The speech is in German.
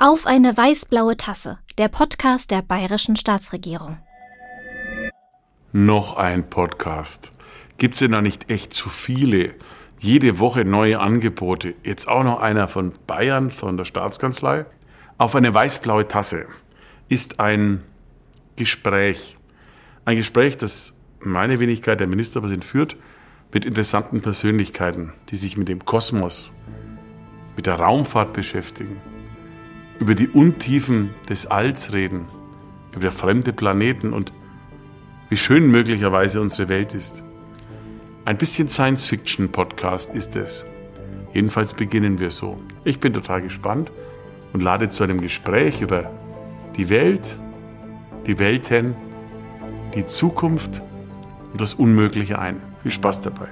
Auf eine weißblaue Tasse, der Podcast der bayerischen Staatsregierung. Noch ein Podcast. Gibt's denn da nicht echt zu viele? Jede Woche neue Angebote. Jetzt auch noch einer von Bayern, von der Staatskanzlei. Auf eine weißblaue Tasse ist ein Gespräch. Ein Gespräch, das meine Wenigkeit, der Ministerpräsident, führt mit interessanten Persönlichkeiten, die sich mit dem Kosmos, mit der Raumfahrt beschäftigen, über die Untiefen des Alls reden, über fremde Planeten und wie schön möglicherweise unsere Welt ist. Ein bisschen Science-Fiction-Podcast ist es. Jedenfalls beginnen wir so. Ich bin total gespannt und lade zu einem Gespräch über die Welt, die Welten, die Zukunft und das Unmögliche ein. Viel Spaß dabei.